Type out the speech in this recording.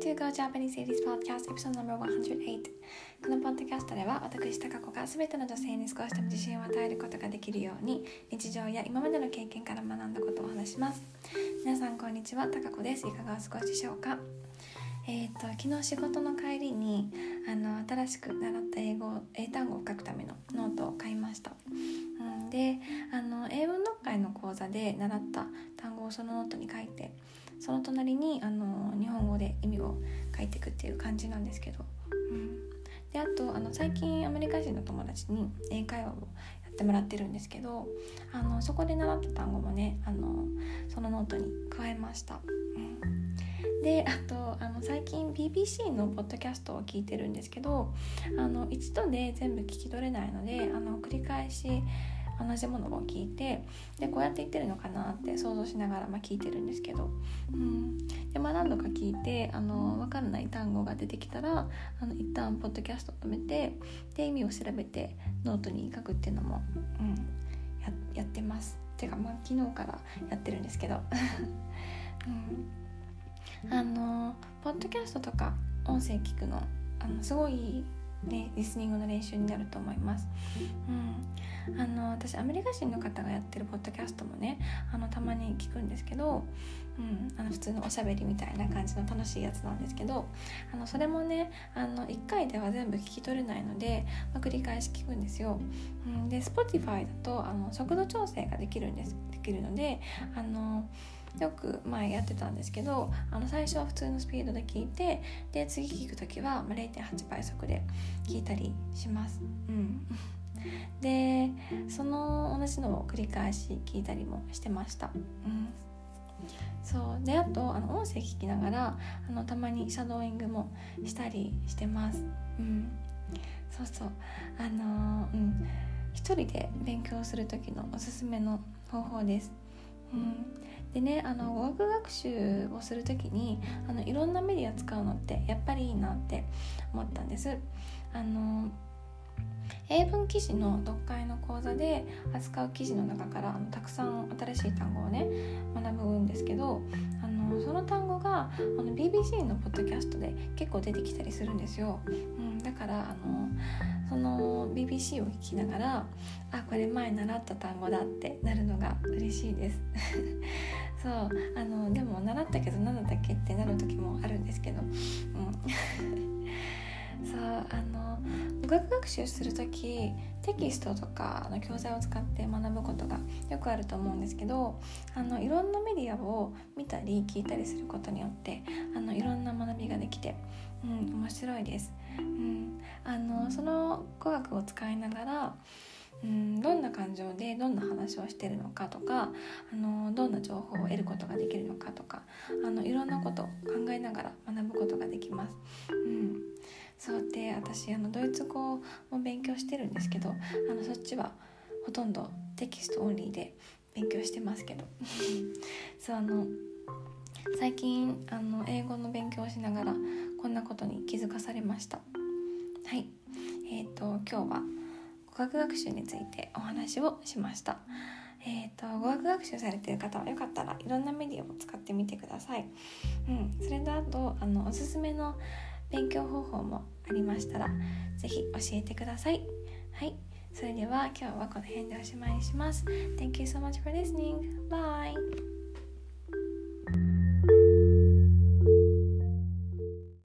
Hello Japanese Ladies Podcast Episode No.108 このポッドキャストでは私高子が全ての女性に少しでも自信を与えることができるように日常や今までの経験から学んだことを話します。皆さんこんにちは。高子です。いかがお過ごしでしょうか？えーと、昨日仕事の帰りにあの新しく習った英語英単語を書くためのノートを買いました、うん、であの英文読解の講座で習った単語をそのノートに書いてその隣にあの日本語で意味を書いていくっていう感じなんですけど、うん、であとあの最近アメリカ人の友達に英会話をやってもらってるんですけどあのそこで習った単語もねあのそのノートに加えました。うん。であとあの最近 BBC のポッドキャストを聞いてるんですけどあの一度で全部聞き取れないのであの繰り返し同じものを聞いてでこうやって言ってるのかなって想像しながら、まあ、聞いてるんですけど、うん、で、まあ、何度か聞いてあの分からない単語が出てきたらあの一旦ポッドキャスト止めてで意味を調べてノートに書くっていうのも、うん、ややってます。ていうか、まあ、昨日からやってるんですけど。うん、あのポッドキャストとか音声聞くのあのすごいね、リスニングの練習になると思います。うん、あの私アメリカ人の方がやってるポッドキャストもねあのたまに聞くんですけど、うん、あの普通のおしゃべりみたいな感じの楽しいやつなんですけどあのそれもねあの1回では全部聞き取れないので、まあ、繰り返し聞くんですよ。うん、で Spotify だとあの速度調整ができるんですできるのであのよく前やってたんですけどあの最初は普通のスピードで聞いてで次聞く時は0.8倍速で聞いたりします。うん でその同じのを繰り返し聞いたりもしてました。うんそうであとあの音声聞きながらあのたまにシャドーイングもしたりしてます。うん、そうそうあのー、うん一人で勉強する時のおすすめの方法です。うん、でねあの語学学習をする時にあのいろんなメディア使うのってやっぱりいいなって思ったんです。あの英文記事の読解の講座で扱う記事の中からあのたくさん新しい単語をね学ぶんですけどあのその単語があの BBC のポッドキャストで結構出てきたりするんですよ、うん、だからあのその BBC を聞きながらあこれ前習った単語だってなるのが嬉しいです。そうあのでも習ったけど何だったっけってなる時もあるんですけど、語学学習する時テキストとかの教材を使って学ぶことがよくあると思うんですけどあのいろんなメディアを見たり聞いたりすることによってあのいろんな学びができて、うん、面白いです。うん、あのその語学を使いながらうんどんな感情でどんな話をしてるのかとかあのどんな情報を得ることができるのかとかあのいろんなことを考えながら学ぶことができます。うん。そうで私あのドイツ語も勉強してるんですけどあのそっちはほとんど text only で勉強してますけど。そうあの最近あの英語の勉強をしながらこんなことに気づかされました。はい。えっ、ー、と今日は語学学習についてお話をしましたえーと、語学学習されている方はよかったらいろんなメディアを使ってみてください。うん、それだとあのおすすめの勉強方法もありましたら是非教えてくださいはいそれでは今日はこの辺でおしまいにします Thank you so much for listening. Bye!